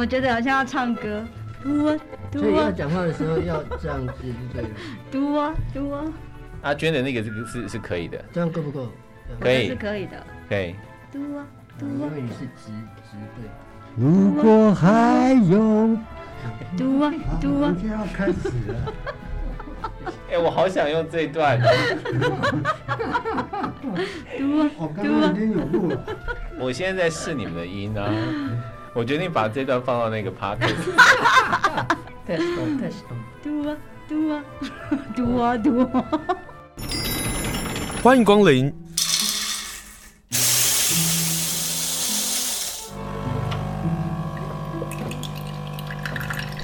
么觉得好像要唱歌？嘟啊嘟啊。所以要讲话的时候要这样子，对。嘟啊嘟啊。阿娟的那个是是是可以的，这样够不够？可以，是可以的。可以。嘟啊嘟啊。因为你是直直对。如果还有。嘟啊嘟啊。就要开始了。哎，我好想用这一段。嘟啊。我刚刚已经有录了。我现在在试你们的音啊。我决定把这段放到那个 podcast。test test。嘟啊嘟啊嘟啊嘟啊。欢迎光临。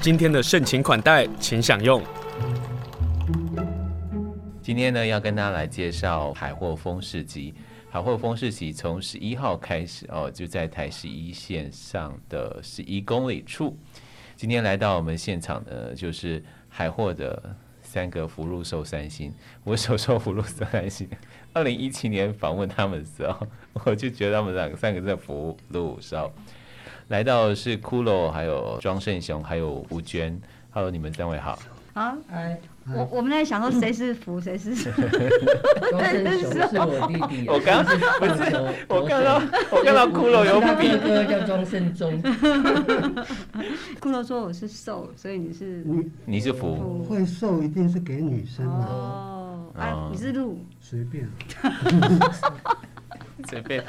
今天的盛情款待，请享用。今天呢，要跟大家来介绍海货丰市集。海货丰市集从十一号开始哦，就在台十一线上的十一公里处。今天来到我们现场的，就是海货的。三个福禄寿三星，我手寿福禄寿三星。二零一七年访问他们的时候，我就觉得他们两个三个在福禄寿。来到是骷髅，还有庄胜雄，还有吴娟。Hello，你们三位好。好，哎，我我们在想说谁是福，谁是 寿。庄胜雄是我弟弟。我刚刚不是，我看到我看到骷髅有笔。哥叫庄胜忠。骷髅说我是瘦，所以你是你你是福。会瘦一定是给女生的。哦，啊，你是鹿。随便。随便。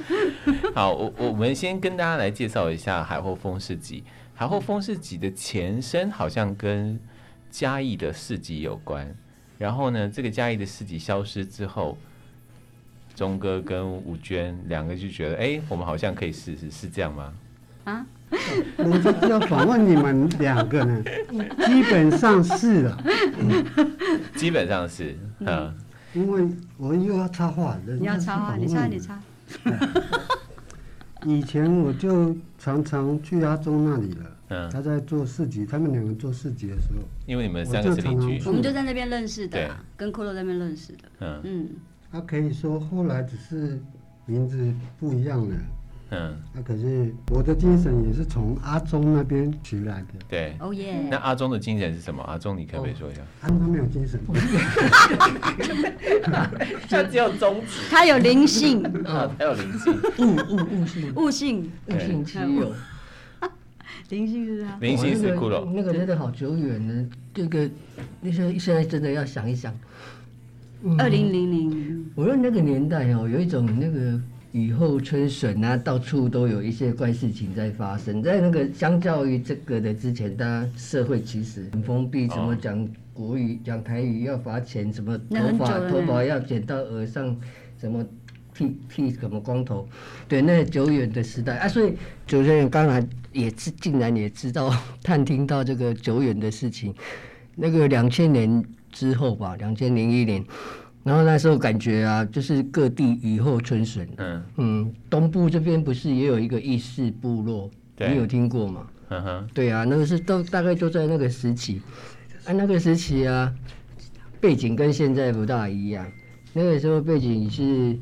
好，我我们先跟大家来介绍一下海后风市集。海后风市集的前身好像跟。嘉义的市集有关，然后呢，这个嘉义的市集消失之后，钟哥跟吴娟两个就觉得，哎，我们好像可以试试，是这样吗？啊？我就是要访问你们两个呢，基本上是了，基本上是，嗯，因为我又要插话，你。要插话，你插你插。以前我就常常去阿忠那里了。嗯，他在做市集，他们两个做市集的时候，因为你们三个是邻居，我们就在那边认识的，跟骷髅在那边认识的。嗯嗯，他可以说后来只是名字不一样了。嗯，那可是我的精神也是从阿忠那边取来的。对，哦耶。那阿忠的精神是什么？阿忠，你可不可以说一下？阿忠没有精神，他只有宗旨。他有灵性 啊，他有灵性，悟悟悟性，悟性，悟性其有。灵性是他，灵性是骷髅。那个真的好久远呢，这个那些现在真的要想一想。二零零零，我说那个年代哦，有一种那个雨后春笋啊，到处都有一些怪事情在发生。在那个相较于这个的之前，大家社会其实很封闭，什么讲国语、讲台语要罚钱，什么头发头发要剪到额上，什么。剃剃什么光头？对，那久远的时代啊，所以主持人刚才也是竟然也知道探听到这个久远的事情。那个两千年之后吧，两千零一年，然后那时候感觉啊，就是各地雨后春笋。嗯嗯，东部这边不是也有一个义士部落？你有听过吗？嗯哼，对啊，那个是都大概都在那个时期。啊，那个时期啊，背景跟现在不大一样。那个时候背景是。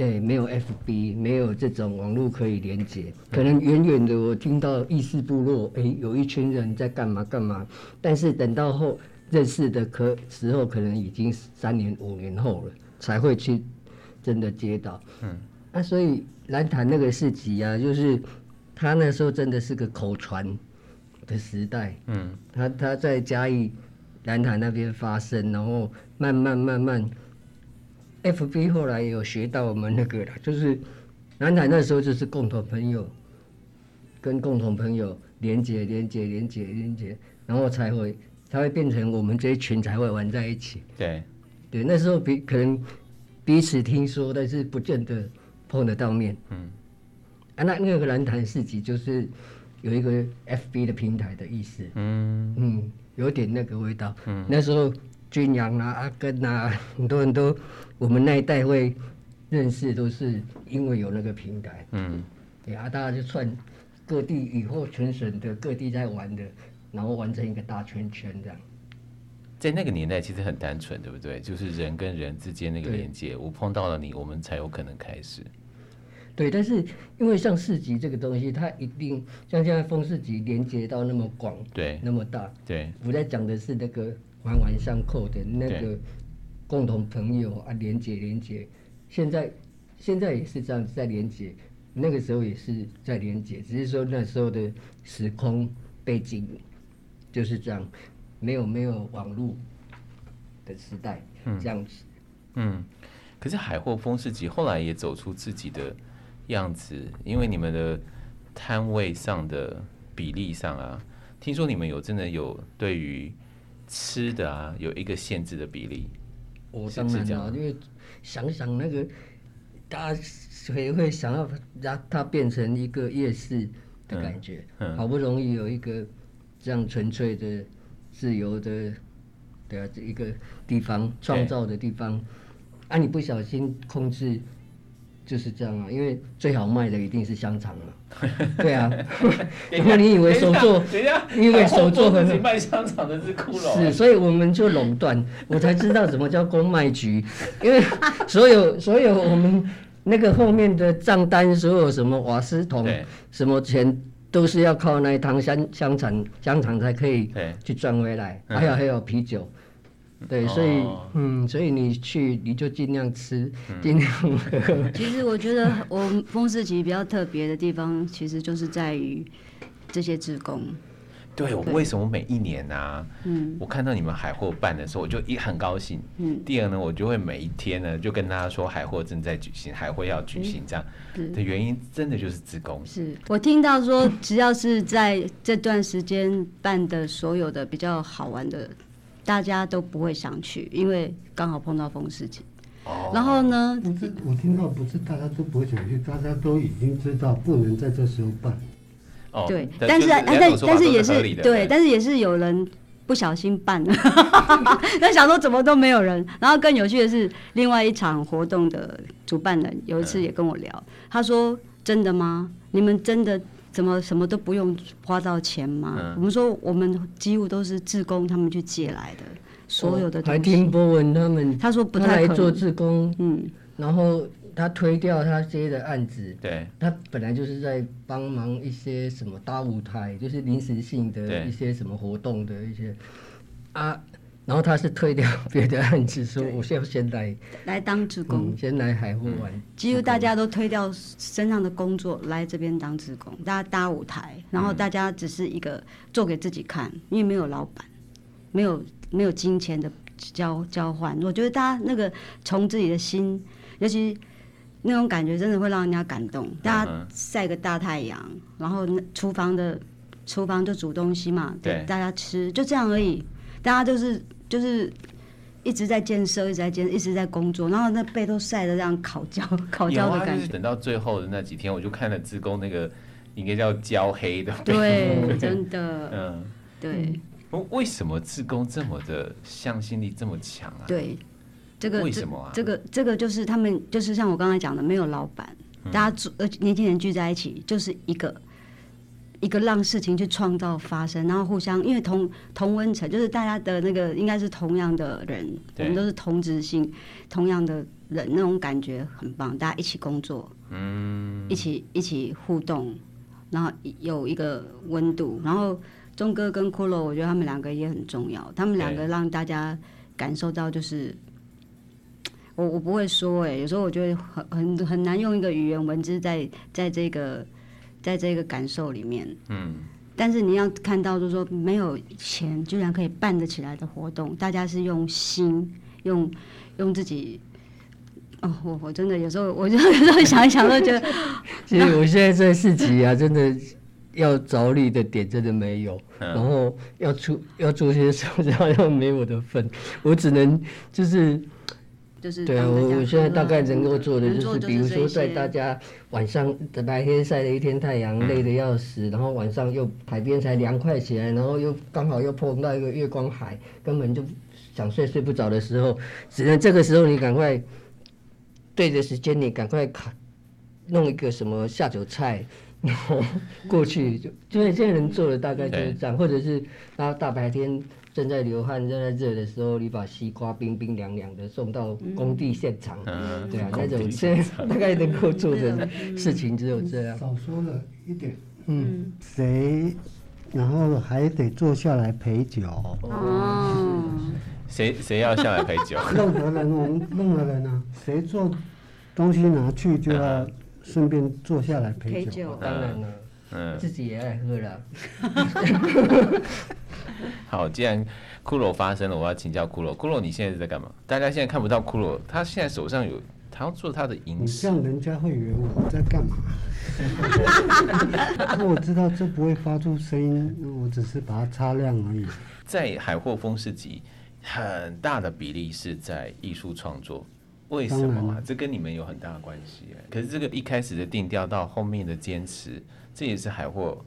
哎、欸，没有 FB，没有这种网络可以连接，可能远远的我听到意识部落，哎、欸，有一群人在干嘛干嘛，但是等到后认识的可时候，可能已经三年五年后了，才会去真的接到。嗯，那、啊、所以兰潭那个市集啊，就是他那时候真的是个口传的时代。嗯，他他在嘉义兰潭那边发生，然后慢慢慢慢。FB 后来也有学到我们那个了，就是兰潭那时候就是共同朋友，跟共同朋友连接、连接、连接、连接，然后才会才会变成我们这一群才会玩在一起。对，对，那时候彼可能彼此听说，但是不见得碰得到面。嗯，啊，那那个蓝潭市集就是有一个 FB 的平台的意思。嗯嗯，有点那个味道。嗯，那时候。军阳啊，阿根啊，很多人都，我们那一代会认识，都是因为有那个平台。嗯，对啊，大家就串各地以后全省的，各地在玩的，然后完成一个大圈圈这样。在那个年代其实很单纯，对不对？就是人跟人之间那个连接，我碰到了你，我们才有可能开始。对，但是因为像市集这个东西，它一定像现在风市集连接到那么广，对，那么大，对。我在讲的是那个环环相扣的那个共同朋友啊，连接连接。现在现在也是这样子在连接，那个时候也是在连接，只是说那时候的时空背景就是这样，没有没有网络的时代，嗯，这样子，嗯。可是海货风市集后来也走出自己的。样子，因为你们的摊位上的比例上啊，听说你们有真的有对于吃的啊有一个限制的比例。我当然了，因为想想那个，大家谁会想要让它变成一个夜市的感觉？嗯嗯、好不容易有一个这样纯粹的、自由的，对啊，这一个地方创造的地方，啊，你不小心控制。就是这样啊，因为最好卖的一定是香肠嘛。对啊，因为你以为手作，因为手作很卖香肠的是骷髅，是，所以我们就垄断，我才知道什么叫公卖局，因为所有所有我们那个后面的账单，所有什么瓦斯桶，什么钱都是要靠那一趟香香肠香肠才可以去赚回来，还有还有啤酒。对，所以、哦、嗯，所以你去你就尽量吃，尽、嗯、量喝。其实我觉得我们风市集比较特别的地方，其实就是在于这些职工。对，我为什么每一年呢、啊？嗯，我看到你们海货办的时候，我就一很高兴。嗯。第二呢，我就会每一天呢，就跟大家说海货正在举行，海货要举行，这样的原因真的就是自工。是我听到说，只要是在这段时间办的所有的比较好玩的。大家都不会想去，因为刚好碰到风事情。哦。然后呢？不是，我听到不是大家都不会想去，大家都已经知道不能在这时候办。哦。对，但是但但是也是对，但是也是有人不小心办了。那想说怎么都没有人，然后更有趣的是，另外一场活动的主办人有一次也跟我聊，他说：“真的吗？你们真的？”怎么什么都不用花到钱吗？嗯、我们说我们几乎都是志工他们去借来的，所有的东西。还听博文他们，他说不太可能来做志工，嗯，然后他推掉他接的案子，对，他本来就是在帮忙一些什么搭舞台，就是临时性的一些什么活动的一些啊。然后他是推掉别的案子，说我先先来来当职工，先来海货玩。几乎大家都推掉身上的工作来这边当职工，大家搭舞台，然后大家只是一个做给自己看，因为没有老板，没有没有金钱的交交换。我觉得大家那个从自己的心，尤其那种感觉，真的会让人家感动。大家晒个大太阳，然后厨房的厨房就煮东西嘛，对，大家吃，就这样而已。大家就是。就是一直在建设，一直在建，一直在工作，然后那背都晒得这样烤焦、烤焦的感觉。就是等到最后的那几天，我就看了志工那个应该叫焦黑的。对，真的。嗯，对。为什么志工这么的向心力这么强啊？对，这个为什么啊？这个这个就是他们就是像我刚才讲的，没有老板，大家呃年轻人聚在一起就是一个。一个让事情去创造发生，然后互相，因为同同温层，就是大家的那个应该是同样的人，我们都是同质性，同样的人，那种感觉很棒。大家一起工作，嗯，一起一起互动，然后有一个温度。然后钟哥跟骷髅，我觉得他们两个也很重要。他们两个让大家感受到，就是我我不会说哎、欸，有时候我觉得很很很难用一个语言文字在在这个。在这个感受里面，嗯，但是你要看到，就是说没有钱居然可以办得起来的活动，大家是用心，用用自己。哦，我我真的有时候，我就 有时候想一想，都觉得，其实我现在在市集啊，真的要着力的点真的没有，然后要出要做些什么，然后又没我的份，我只能就是。就是对啊，我我现在大概能够做的就是，比如说在大家晚上白天晒了一天太阳，累得要死，然后晚上又海边才凉快起来，然后又刚好又碰到一个月光海，根本就想睡睡不着的时候，只能这个时候你赶快对着时间，你赶快卡弄一个什么下酒菜，然后过去就就是现在能做的大概就是这样，或者是然后大白天。正在流汗、正在热的时候，你把西瓜冰冰凉凉的送到工地现场，嗯对啊，那种现在 大概能够做的事情只有这样。少说了一点，嗯，谁，然后还得坐下来陪酒，哦，谁谁要下来陪酒？任何人我们任何人啊，谁做东西拿去就要顺便坐下来陪酒。陪酒。当然了，嗯，自己也爱喝啦。好，既然骷髅发生了，我要请教骷髅。骷髅，你现在是在干嘛？大家现在看不到骷髅，他现在手上有，他要做他的银饰。你这样人家会以为我在干嘛？我知道这不会发出声音，我只是把它擦亮而已。在海货风市集，很大的比例是在艺术创作，为什么啊？这跟你们有很大的关系哎。可是这个一开始的定调到后面的坚持，这也是海货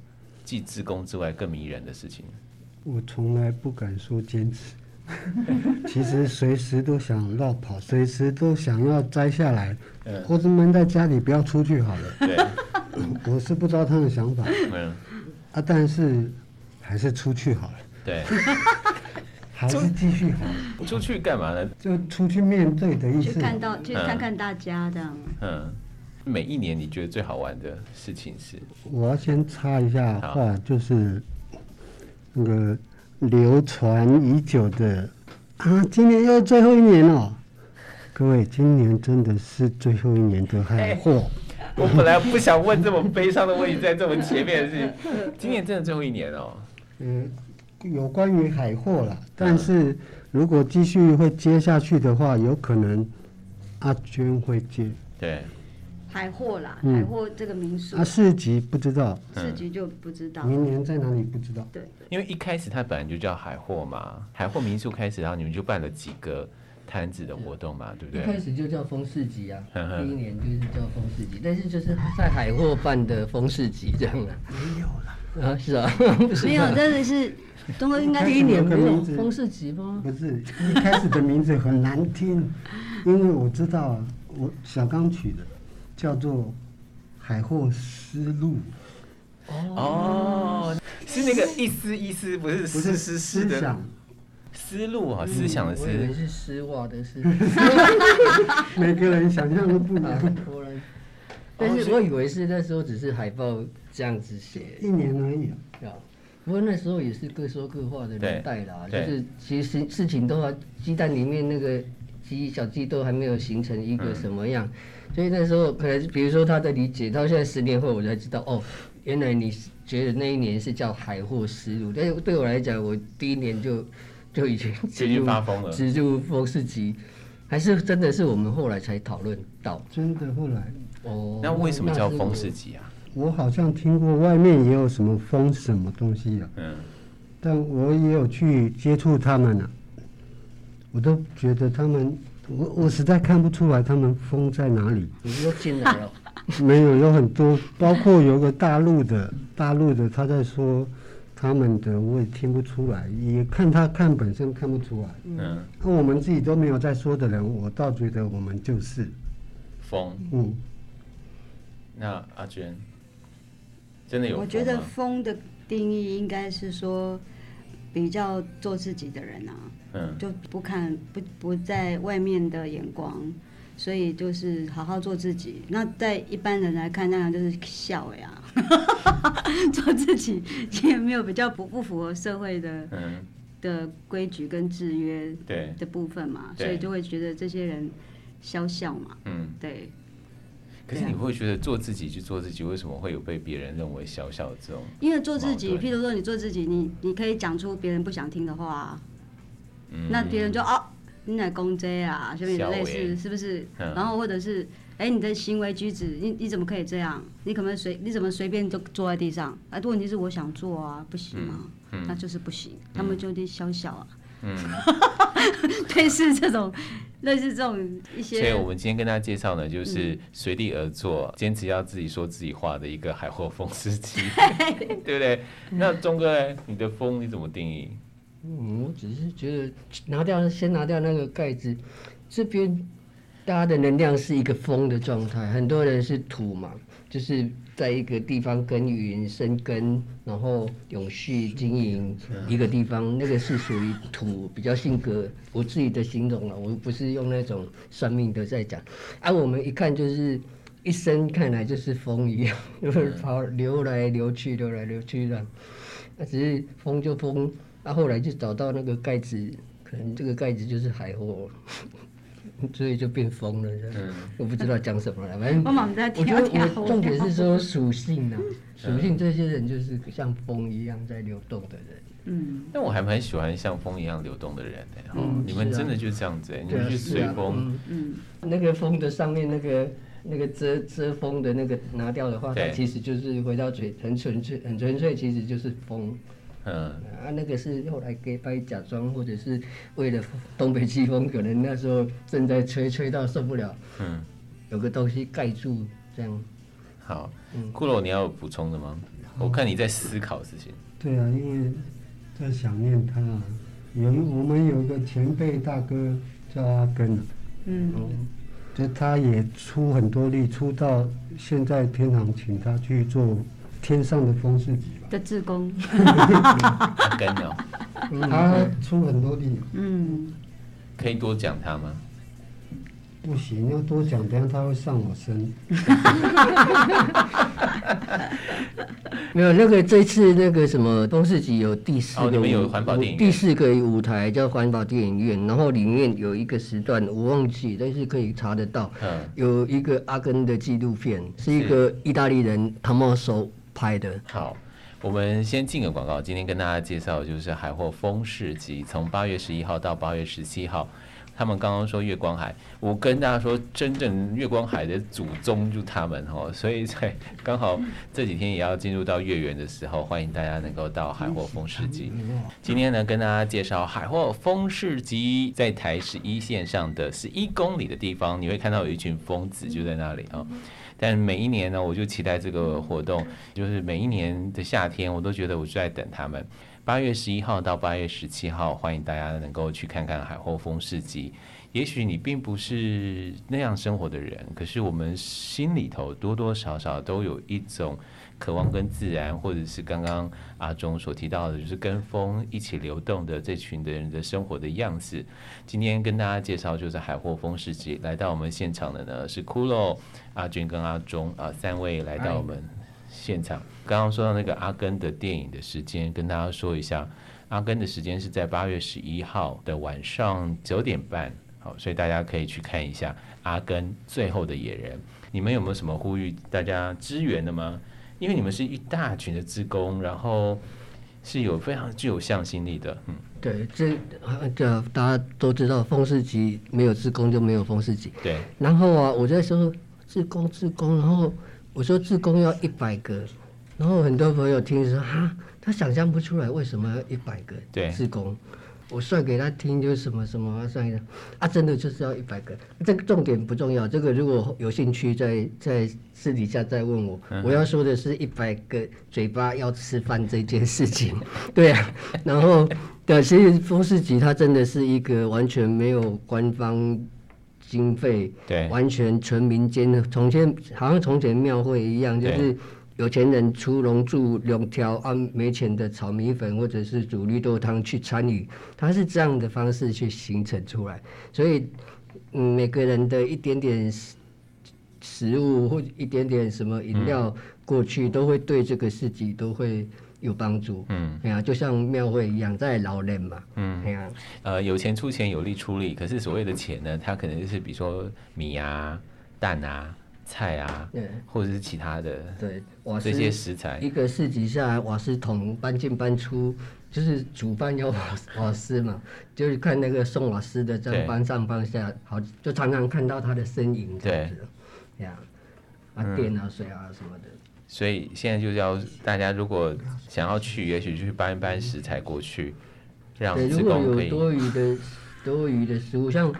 既自工之外更迷人的事情。我从来不敢说坚持，其实随时都想绕跑，随时都想要摘下来，嗯或者闷在家里不要出去好了。对，我是不知道他的想法嗯，啊，但是还是出去好了，对，还是继续好了，出去干嘛呢？就出去面对的意去思。看到去看看大家这样。嗯，每一年你觉得最好玩的事情是？我要先插一下话，就是那个流传已久的啊，今年又最后一年了。各位，今年真的是最后一年的海货。我本来不想问这么悲伤的问题，在这么前面的事情，今年真的最后一年哦。嗯，有关于海货啦，但是如果继续会接下去的话，有可能阿娟会接，对，海货啦，嗯。海货这个民宿啊市集不知道，市集就不知道。明年在哪里不知道。对，因为一开始它本来就叫海货嘛，海货民宿开始，然后你们就办了几个摊子的活动嘛，对不对？一开？始就叫风市集啊，呵呵第一年就是叫风市集，但是就是在海货办的风市集这样啊。没有了，啊，是啊，没有，吧真的是东哥应该第一年没有风市集吗？不是一开始的名字很难听，因为我知道啊，我小刚取的叫做海货丝路，哦，是那个一丝一丝，不是不丝是丝丝的思想，思路啊，思想的我以为思。是丝袜的丝。每个人想象都不一啊样，果然。但是我以为是那时候只是海报这样子写，一年而已。不过那时候也是各说各话的年代啦，就是其实事情都还鸡蛋里面那个鸡小鸡都还没有形成一个什么样，所以那时候可能比如说他的理解，到现在十年后我才知道哦，原来你觉得那一年是叫海货丝路，但是对我来讲，我第一年就就已经就已经发疯了。植入风四级，还是真的是我们后来才讨论到。真的，后来。哦。那为什么叫风四级啊？我好像听过外面也有什么风什么东西啊，嗯，但我也有去接触他们啊，我都觉得他们，我我实在看不出来他们风在哪里。你又进来了？没有，有很多，包括有个大陆的，大陆的他在说他们的，我也听不出来，也看他看本身看不出来。嗯，那我们自己都没有在说的人，我倒觉得我们就是，风。嗯，那阿娟，真的有？我觉得风的定义应该是说比较做自己的人啊，嗯，就不看不不在外面的眼光，所以就是好好做自己。那在一般人来看，那样就是笑呀，做自己也没有比较不不符合社会的嗯，的规矩跟制约对，的部分嘛，所以就会觉得这些人笑笑嘛，嗯。对。可是你会觉得做自己去做自己，为什么会有被别人认为小小的这种？因为做自己，譬如说你做自己，你你可以讲出别人不想听的话、啊，嗯那别人就哦，你来攻击啊，什么笑类欸似，是不是？嗯然后或者是，哎，你的行为举止，你你怎么可以这样？你可不可以随你怎么随便就坐在地上？哎，问题是我想做啊，不行啊，嗯那就是不行，他们就得小小啊，嗯，类似这种，类似这种一些。所以我们今天跟大家介绍呢，就是嗯随地而坐，坚持要自己说自己话的一个海货风司机，对不对？那钟哥呢？你的风你怎么定义？嗯，我只是觉得拿掉先拿掉那个盖子，这边大家的能量是一个风的状态，很多人是土嘛，就是在一个地方耕耘生根，然后永续经营一个地方，那个是属于土比较性格，我自己的形容了，我不是用那种算命的在讲。啊，我们一看就是一生看来就是风一样，就是跑流来流去，流来流去的。那只是风就风，啊，后来就找到那个盖子，可能这个盖子就是海货。所以就变疯了，嗯，我不知道讲什么了，反正我觉得我重点是说属性啊，属性这些人就是像风一样在流动的人，嗯，但我还蛮喜欢像风一样流动的人的，嗯，你们真的就是这样子，你们去随风，嗯，那个风的上面那个那个遮遮风的那个拿掉的话，它其实就是回到嘴，很纯粹，很纯粹，其实就是风。嗯啊，那个是后来给白假装，或者是为了东北季风，可能那时候正在吹，吹到受不了，嗯，有个东西盖住，这样。好，嗯，骷髅，你要有补充的吗？我看你在思考事情。对啊，因为在想念他，有我们有一个前辈大哥叫阿根，嗯，就他也出很多力，出到现在天堂请他去做天上的风市集。的志工，跟哦，他出很多力，嗯，可以多讲他吗？不行，要多讲，等下他会上我身。没有那个这次那个什么风市集有第四个，哦，有环保电影，第四个舞台叫环保电影院，然后里面有一个时段我忘记，但是可以查得到，嗯，有一个阿根的纪录片，是一个意大利人汤莫索拍的。好。我们先进个广告。今天跟大家介绍就是海货风市集，从八月十一号到八月十七号。他们刚刚说月光海，我跟大家说，真正月光海的祖宗就他们哦。所以在刚好这几天也要进入到月圆的时候，欢迎大家能够到海货风市集。今天呢，跟大家介绍海货风市集，在台十一线上的十一公里的地方，你会看到有一群疯子就在那里啊。但每一年呢，我就期待这个活动，就是每一年的夏天，我都觉得我就在等他们。八月十一号到八月十七号，欢迎大家能够去看看海后风市集。也许你并不是那样生活的人，可是我们心里头多多少少都有一种。渴望跟自然，或者是刚刚阿忠所提到的，就是跟风一起流动的这群的人的生活的样子。今天跟大家介绍就是海货风世纪，来到我们现场的呢是骷髅、阿军跟阿忠啊三位来到我们现场。刚刚说到那个阿根的电影的时间，跟大家说一下，阿根的时间是在八月十一号的晚上九点半，好，所以大家可以去看一下阿根最后的野人。你们有没有什么呼吁大家支援的吗？因为你们是一大群的职工，然后是有非常具有向心力的，嗯，对，这这大家都知道，风市集没有职工就没有风市集，对。然后啊，我在说志工志工，然后我说志工要一百个，然后很多朋友听说哈，他想象不出来为什么要一百个志工。我算给他听，就是什么什么算一下，啊，真的就是要一百个。这个重点不重要，这个如果有兴趣在，在在私底下再问我。我要说的是一百个嘴巴要吃饭这件事情，对啊。然后，对，其实风市集它真的是一个完全没有官方经费，对，完全纯民间的，从前好像从前庙会一样，就是。有钱人出笼住两条，按没钱的炒米粉或者是煮绿豆汤去参与，他是这样的方式去形成出来。所以，嗯，每个人的一点点食物或一点点什么饮料过去，都会对这个市集都会有帮助。嗯，哎呀，就像庙会一样，在老人嘛。嗯，哎呀，呃，有钱出钱，有力出力。可是所谓的钱呢，它可能就是比如说米啊、蛋啊。菜啊，对，或者是其他的，对，这些食材，一个市集下来，瓦斯桶搬进搬出，就是煮饭要瓦瓦斯嘛，就是看那个送瓦斯的在搬上搬下，好，就常常看到他的身影这样子，这样，啊，电啊，水啊什么的。所以现在就是要大家如果想要去，也许就去搬一搬食材过去，让如果有多余的多余的食物，像。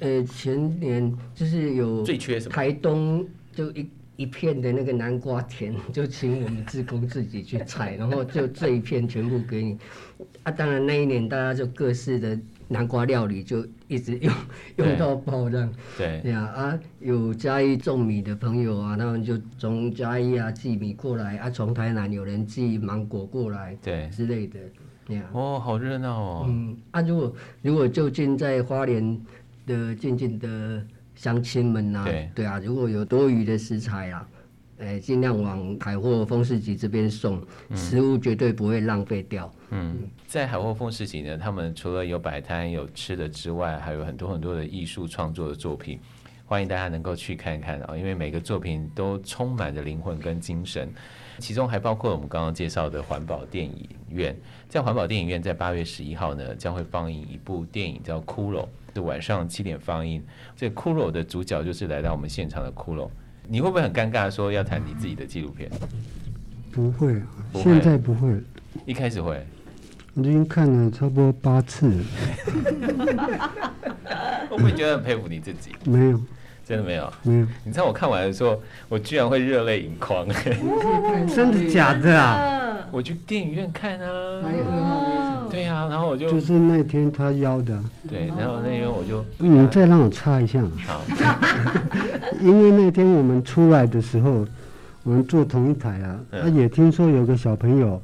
呃，前年就是有台东就一一片的那个南瓜田，就请我们自工自己去采，然后就这一片全部给你。啊，当然那一年大家就各式的南瓜料理就一直用 用到爆这样。对。对啊啊，有嘉义种米的朋友啊，他们就从嘉义啊寄米过来啊，从台南有人寄芒果过来，对之类的。对啊。哦，好热闹哦。嗯啊，如果如果就近在花莲的静静的乡亲们呐，对对啊，如果有多余的食材啊。哎，尽量往海货丰市集这边送，食物绝对不会浪费掉。嗯，在海货丰市集呢，他们除了有摆摊、有吃的之外，还有很多很多的艺术创作的作品，欢迎大家能够去看看啊！因为每个作品都充满着灵魂跟精神，其中还包括我们刚刚介绍的环保电影院。在环保电影院，在八月十一号呢，将会放映一部电影叫《骷髅》，是晚上七点放映。这《骷髅》的主角就是来到我们现场的骷髅。你会不会很尴尬？说要谈你自己的纪录片？不会，现在不会。一开始会。我已经看了差不多八次了。我会觉得很佩服你自己。没有，真的没有。没有。你知道我看完的时候，我居然会热泪盈眶。真的假的啊？我去电影院看啊。对啊，然后我就就是那天他邀的。对，然后那天我就。你再让我插一下。好。因为那天我们出来的时候，我们坐同一台啊，他也听说有个小朋友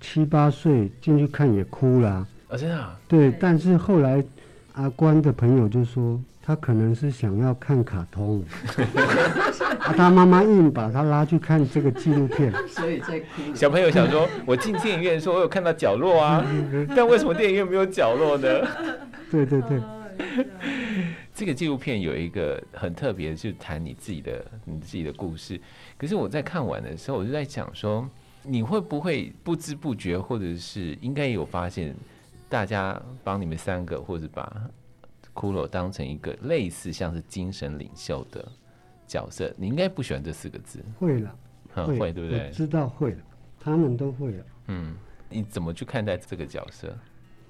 七八岁进去看也哭了。啊，真的？对，但是后来阿关的朋友就说，他可能是想要看卡通，啊，他妈妈硬把他拉去看这个纪录片，所以在哭。小朋友想说，我进电影院说我有看到角落啊，但为什么电影院没有角落呢？对对对。这个纪录片有一个很特别的，就是谈你自己的你自己的故事。可是我在看完的时候，我就在想说，你会不会不知不觉，或者是应该也有发现，大家帮你们三个，或者把骷髅当成一个类似像是精神领袖的角色？你应该不喜欢这四个字。会了，会，会对不对？知道会了，他们都会了。嗯，你怎么去看待这个角色？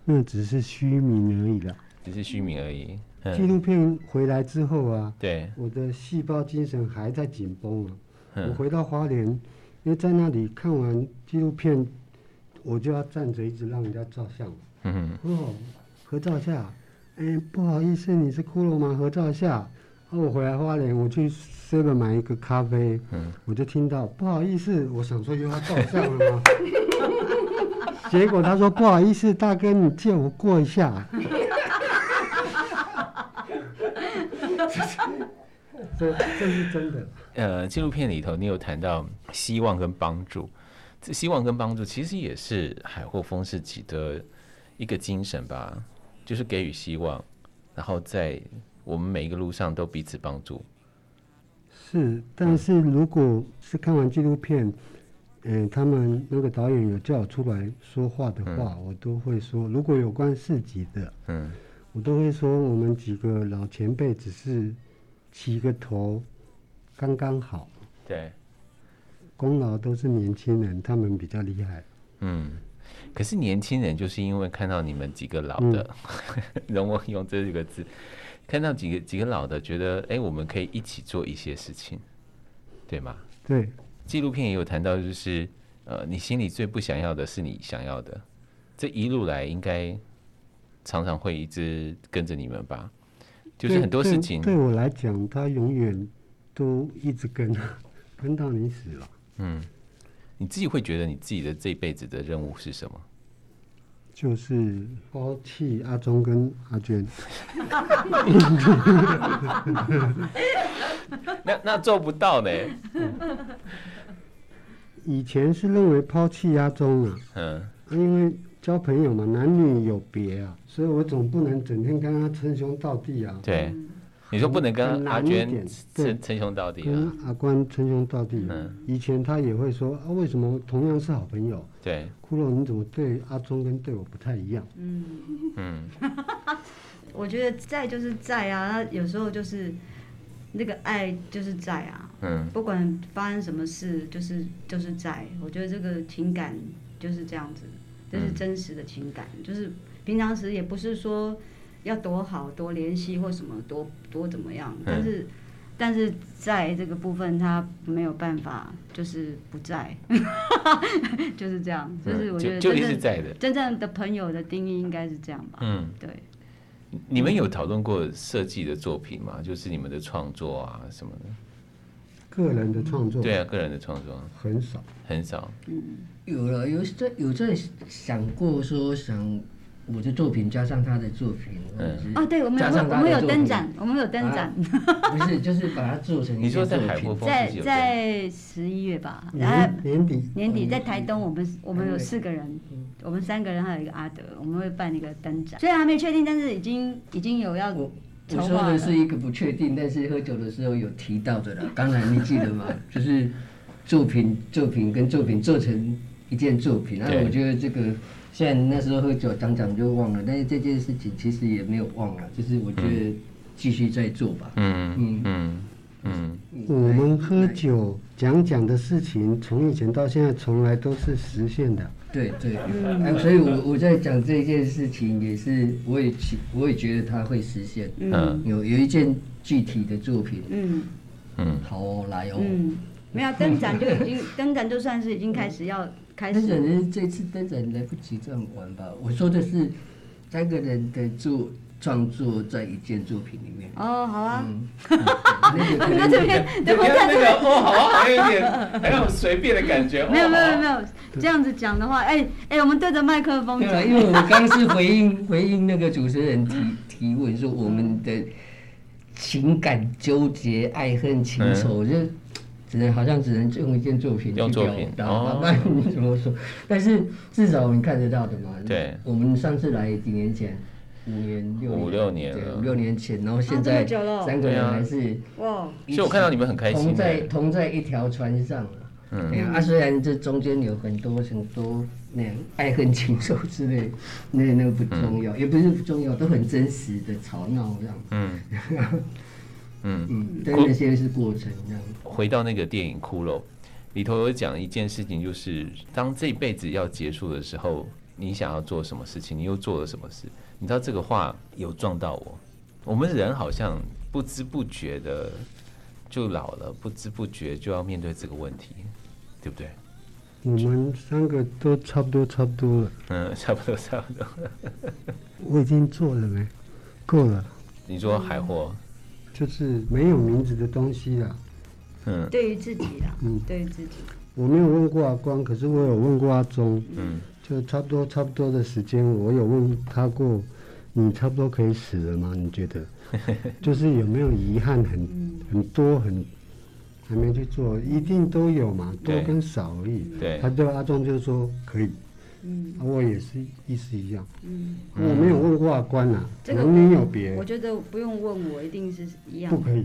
那只是虚名而已了。只是虚名而已。纪录片回来之后啊，对，我的细胞精神还在紧绷啊。我回到花莲，因为在那里看完纪录片，我就要站着一直让人家照相。嗯哦，合照一下。哎，不好意思，你是骷髅吗？合照一下。然后我回来花莲，我去 seven 买一个咖啡。嗯，我就听到不好意思，我想说又要照相了吗？结果他说不好意思，大哥，你借我过一下。这这是真的。呃，纪录片里头你有谈到希望跟帮助，这希望跟帮助其实也是海货丰市集的一个精神吧，就是给予希望，然后在我们每一个路上都彼此帮助。是，但是如果是看完纪录片，嗯、呃，他们那个导演有叫我出来说话的话，嗯、我都会说，如果有关市集的，嗯，我都会说，我们几个老前辈只是。起个头，刚刚好。对，功劳都是年轻人，他们比较厉害。嗯，可是年轻人就是因为看到你们几个老的，容我、嗯、用这几个字，看到几个几个老的，觉得哎、欸，我们可以一起做一些事情，对吗？对。纪录片也有谈到，就是呃，你心里最不想要的是你想要的，这一路来应该常常会一直跟着你们吧。就是很多事情对，对我来讲，他永远都一直跟，跟到你死了。嗯，你自己会觉得你自己的这辈子的任务是什么？就是抛弃阿忠跟阿娟。那那做不到呢？以前是认为抛弃阿忠啊，嗯，因为。交朋友嘛，男女有别啊，所以我总不能整天跟他称兄道弟啊。对，你说不能跟阿娟称称兄道弟啊？跟阿关称兄道弟。嗯。以前他也会说啊，为什么同样是好朋友？对。骷髅，你怎么对阿忠跟对我不太一样？嗯嗯。我觉得在就是在啊，他有时候就是那个爱就是在啊。嗯。不管发生什么事，就是就是在。我觉得这个情感就是这样子。这是真实的情感，嗯、就是平常时也不是说要多好多联系或什么多多怎么样，嗯、但是但是在这个部分他没有办法，就是不在，就是这样，就是我觉得真正真正的朋友的定义应该是这样吧，嗯，对。你们有讨论过设计的作品吗？就是你们的创作啊什么的。个人的创作。对啊，个人的创作很少，很少。嗯，有了，有在有在想过说想。我的作品加上他的作品，嗯，哦，对，我们有我们有灯展，我们有灯展，不是，就是把它做成。你说在海货在在十一月吧，然后年底年底在台东，我们我们有四个人，我们三个人还有一个阿德，我们会办一个灯展，虽然还没确定，但是已经已经有要。我我说的是一个不确定，但是喝酒的时候有提到的啦。刚才你记得吗？就是作品作品跟作品做成一件作品，然后我觉得这个。虽然那时候喝酒讲讲就忘了，但是这件事情其实也没有忘了，就是我觉得继续再做吧。嗯嗯嗯嗯。我们喝酒讲讲的事情，从以前到现在，从来都是实现的。对对。嗯。所以我我在讲这件事情，也是我也我也觉得它会实现。嗯。有有一件具体的作品。嗯嗯。好哦，来哦。嗯。没有灯展就已经 灯展就算是已经开始要。开始，人这次灯展来不及这么玩吧？我说的是三个人的作创作在一件作品里面。哦，好啊。那个，那这边，那个哦，好啊，还有一点，还有随便的感觉。没有，没有，没有，这样子讲的话，哎哎，我们对着麦克风讲。因为我刚是回应回应那个主持人提提问，说我们的情感纠结、爱恨情仇就。只能好像只能用一件作品去表达，不然你怎么说？但是至少我们看得到的嘛。对。我们上次来几年前，五年六五六年对，五六年前，然后现在三个人还是哇。所以我看到你们很开心。同在同在一条船上嗯。对啊，虽然这中间有很多很多那样爱恨情仇之类，那那个不重要，也不是不重要，都很真实的吵闹这样。嗯。嗯嗯，但那些是过程这样。回到那个电影《骷髅》里头有讲一件事情，就是当这辈子要结束的时候，你想要做什么事情，你又做了什么事？你知道这个话有撞到我。我们人好像不知不觉的就老了，不知不觉就要面对这个问题，对不对？我们三个都差不多，差不多了。嗯，差不多，差不多。我已经做了没？够了。你说海货？就是没有名字的东西了。嗯，对于自己啦，嗯，对于自己。我没有问过阿光，可是我有问过阿忠。嗯，就差不多差不多的时间，我有问他过，你差不多可以死了吗？你觉得？就是有没有遗憾很？很很多很还没去做，一定都有嘛，多跟少而已。对，他对阿忠就说可以。嗯，我也是意思一样。嗯，我没有问过阿关呐，可能你有别。我觉得不用问我，一定是一样。不可以，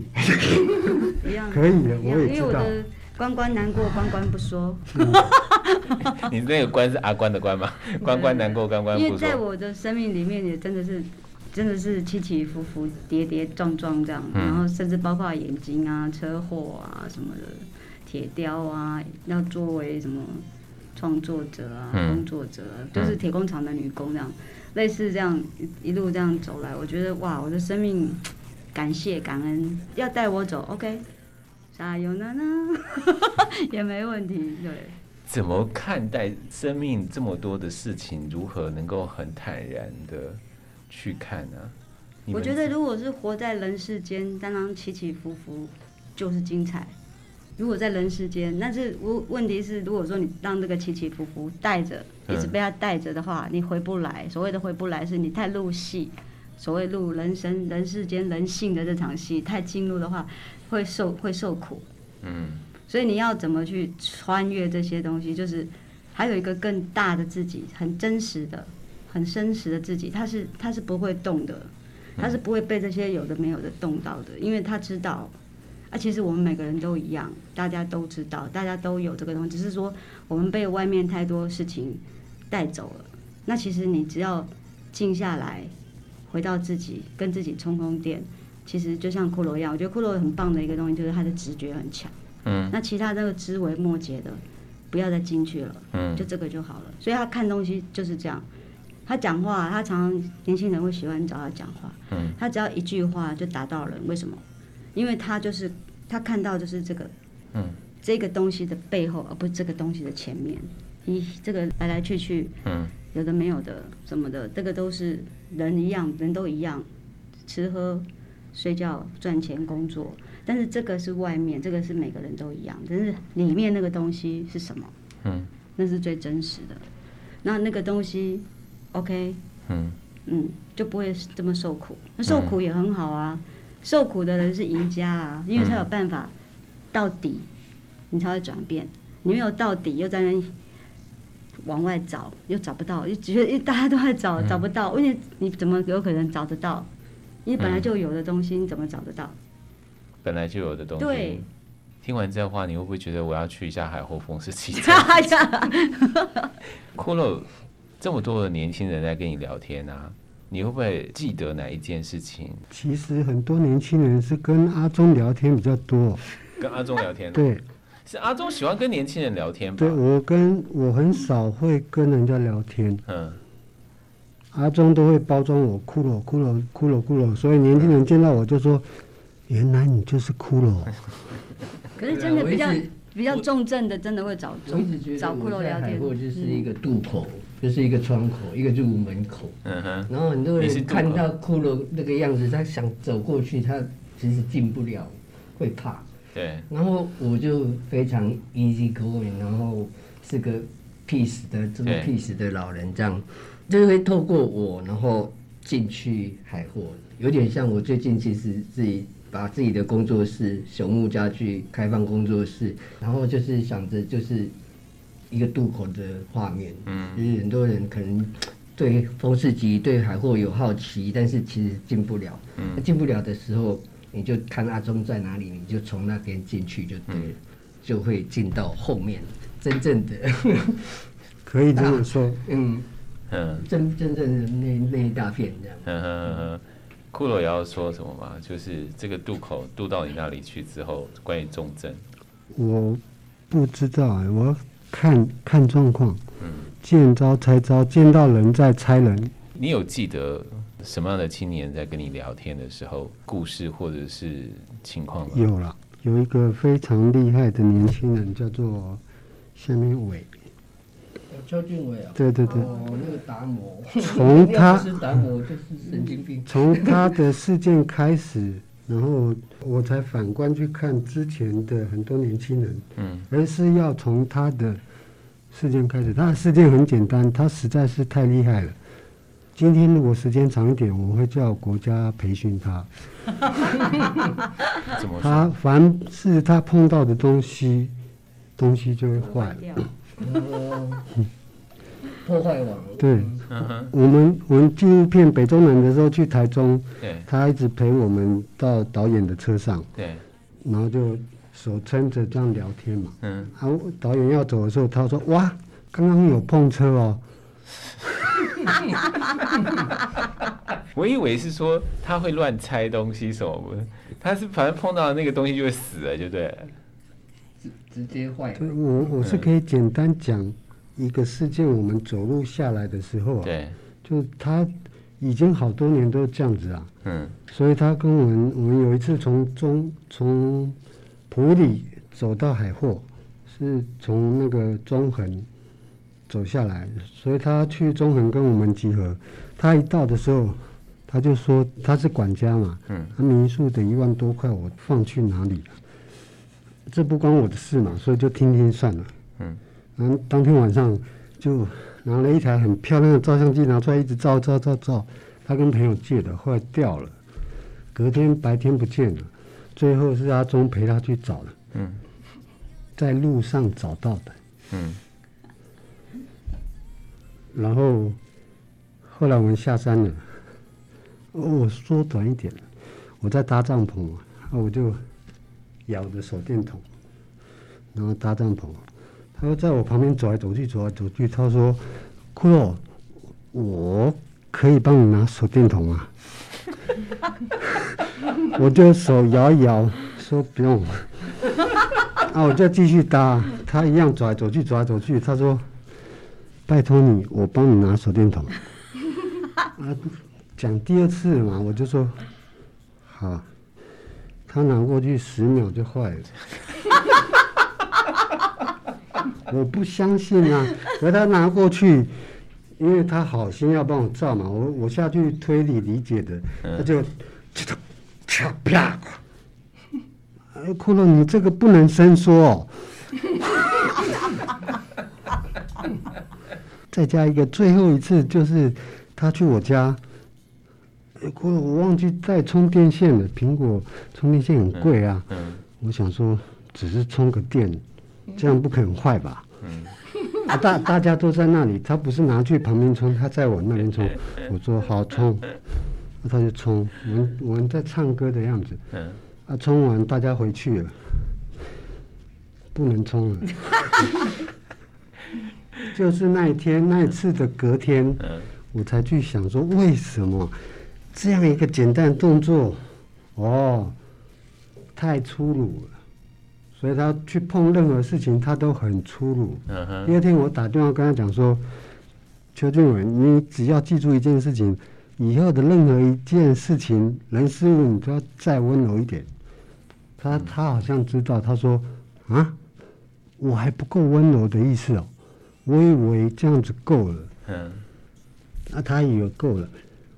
一样可以的，我也知道。因为我的关关难过，关关不说。你那个关是阿关的关吗？关关难过，关关不说。因为在我的生命里面，也真的是，真的是起起伏伏、跌跌撞撞这样，然后甚至包括眼睛啊、车祸啊什么的，铁雕啊，要作为什么。创作者啊，工作者，啊，都、嗯、是铁工厂的女工这样，嗯、类似这样一路这样走来，我觉得哇，我的生命感谢感恩，要带我走，OK，加油呢呢，也没问题，对。怎么看待生命这么多的事情？如何能够很坦然的去看呢？我觉得，如果是活在人世间，当然起起伏伏就是精彩。如果在人世间，那是问问题是，如果说你让这个起起伏伏带着，一直被他带着的话，你回不来。所谓的回不来，是你太入戏。所谓入人生、人世间、人性的这场戏太进入的话，会受会受苦。嗯。所以你要怎么去穿越这些东西？就是还有一个更大的自己，很真实的、很真实的自己，他是他是不会动的，他是不会被这些有的没有的动到的，因为他知道。啊，其实我们每个人都一样，大家都知道，大家都有这个东西，只是说我们被外面太多事情带走了。那其实你只要静下来，回到自己，跟自己充充电，其实就像骷髅一样，我觉得骷髅很棒的一个东西就是他的直觉很强。嗯。那其他这个枝微末节的，不要再进去了。嗯。就这个就好了。所以他看东西就是这样，他讲话，他常常年轻人会喜欢找他讲话。嗯。他只要一句话就打到人，为什么？因为他就是他看到就是这个，嗯，这个东西的背后，而不是这个东西的前面。你这个来来去去，嗯，有的没有的什么的，这个都是人一样，人都一样，吃喝、睡觉、赚钱、工作。但是这个是外面，这个是每个人都一样。但是里面那个东西是什么？嗯，那是最真实的。那那个东西，OK，嗯嗯，就不会这么受苦。那受苦也很好啊，嗯、受苦的人是赢家啊，因为他有办法到底，你才会转变。你没有到底，又在那往外找，又找不到，又觉得大家都在找，找不到。问题你怎么有可能找得到？你本来就有的东西，你怎么找得到？本来就有的东西。对，听完这话，你会不会觉得我要去一下海后风世奇？骷髅，这么多的年轻人在跟你聊天啊，你会不会记得哪一件事情？其实很多年轻人是跟阿忠聊天比较多。跟阿忠聊天？对，是阿忠喜欢跟年轻人聊天吧？对，我跟我很少会跟人家聊天。嗯。阿忠都会包装我骷髅，骷髅，骷髅，骷髅，所以年轻人见到我就说。原来你就是骷髅，可是真的比较比较重症的，真的会找找骷髅聊天。或就是一个渡口，就是一个窗口，一个入门口。嗯哼。然后很多人看到骷髅那个样子，他想走过去，他其实进不了，会怕。对。然后我就非常 easy going，然后是个 peace 的这么 peace 的老人，这样就会透过我，然后进去海货，有点像我最近其实自己。把自己的工作室朽木家具开放工作室，然后就是想着就是一个渡口的画面，嗯，就是很多人可能对风市集、对海货有好奇，但是其实进不了，嗯，进不了的时候，你就看阿忠在哪里，你就从那边进去就对了，嗯、就会进到后面真正的，可以这么说，嗯。嗯，真真正的那那一大片这样。嗯嗯嗯骷髅也要说什么吗？就是这个渡口渡到你那里去之后，关于重症，我不知道哎，我要看看状况。嗯，见招拆招，见到人再拆人。你有记得什么样的青年在跟你聊天的时候，故事或者是情况吗？有了，有一个非常厉害的年轻人，叫做夏明伟。邱俊伟啊，对对对，哦，那个达摩，从他 是达摩就是神经病。从他的事件开始，然后我才反观去看之前的很多年轻人，嗯，而是要从他的事件开始。他的事件很简单，他实在是太厉害了。今天如果时间长一点，我会叫国家培训他。他凡是他碰到的东西，东西就会坏。破坏网。对，我们我们纪录片《北中南》的时候去台中，他一直陪我们到导演的车上，对，然后就手撑着这样聊天嘛。嗯，然后导演要走的时候，他说：“哇，刚刚有碰车哦。”我以为是说他会乱拆东西什么的，他是反正碰到那个东西就会死了，就对了，直直接坏。我我是可以简单讲。一个事件，我们走路下来的时候啊，对，就他已经好多年都这样子啊，嗯，所以他跟我们，我们有一次从中从普里走到海货，是从那个中横走下来，所以他去中横跟我们集合，他一到的时候，他就说他是管家嘛，嗯，他民宿的一万多块我放去哪里了？这不关我的事嘛，所以就听听算了，嗯。然后当天晚上就拿了一台很漂亮的照相机拿出来，一直照照照照。他跟朋友借的，后来掉了。隔天白天不见了，最后是阿忠陪他去找的。嗯，在路上找到的。嗯。然后后来我们下山了。我缩短一点，我在搭帐篷，我就咬着手电筒，然后搭帐篷。他说在我旁边走来走去，走来走去。他说：“骷髅，我可以帮你拿手电筒吗？” 我就手摇一摇，说不用。啊，我就继续搭。他一样走来走去，走来走去。他说：“拜托你，我帮你拿手电筒。”啊，讲第二次嘛，我就说好。他拿过去十秒就坏了。我不相信啊！和他拿过去，因为他好心要帮我照嘛，我我下去推理理解的，他就这个啪啪，哎，骷髅，你这个不能伸缩哦。再加一个最后一次，就是他去我家，哎，骷髅，我忘记带充电线了。苹果充电线很贵啊。嗯。嗯，我想说，只是充个电，这样不可能坏吧？嗯。啊，大大家都在那里，他不是拿去旁边冲，他在我那边冲。我说好冲。他就冲，我们我们在唱歌的样子。嗯。啊，冲完大家回去了，不能冲了。就是那一天那一次的隔天，嗯，我才去想说，为什么这样一个简单的动作，哦，太粗鲁了，所以他去碰任何事情他都很粗鲁。嗯哼。第二天我打电话跟他讲说，邱俊伟，你只要记住一件事情。以后的任何一件事情、人事物，你都要再温柔一点。他他好像知道，他说：“啊，我还不够温柔的意思哦，我以为这样子够了。”嗯，那他以为够了，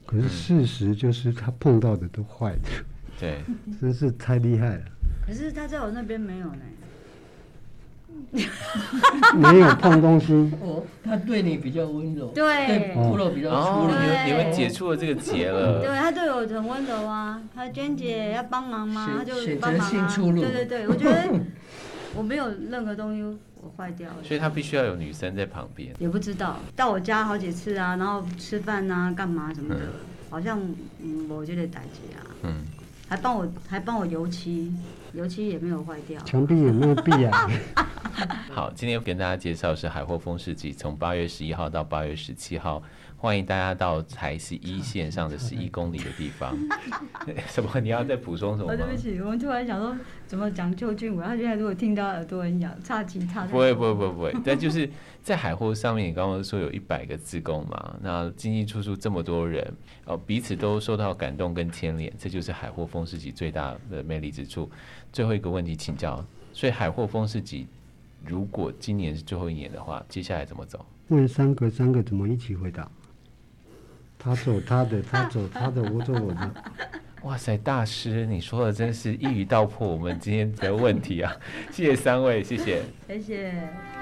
可是事实就是他碰到的都坏的。对，真是太厉害了。可是他在我那边没有呢。没有碰东西，哦，他对你比较温柔，对，骷髅比较粗鲁，你们你们解除了这个结了，对，他对我很温柔啊，他娟姐要帮忙吗？他就帮忙啊，对对对，我觉得我没有任何东西我坏掉了，所以他必须要有女生在旁边，也不知道到我家好几次啊，然后吃饭啊，干嘛什么的，好像嗯，我就得打击啊，嗯，还帮我还帮我油漆。油漆也没有坏掉，墙壁也没有壁啊。好，今天跟大家介绍是海货风市集，从八月十一号到八月十七号，欢迎大家到台十一线上的十一公里的地方。什么？你要再补充什么？对不起，我们突然想说，怎么讲究俊伟？他现在如果听到耳朵很痒，差几差。不会，不会，不会，不会。但就是在海货上面，你刚刚说有一百个自工嘛，那进进出出这么多人，哦，彼此都受到感动跟牵连，这就是海货风市集最大的魅力之处。最后一个问题请教，所以海货风是几如果今年是最后一年的话，接下来怎么走？问三个，三个怎么一起回答？他走他的，他走他的，我走我的。哇塞，大师，你说的真是一语道破我们今天的问题啊！谢谢三位，谢谢，谢谢。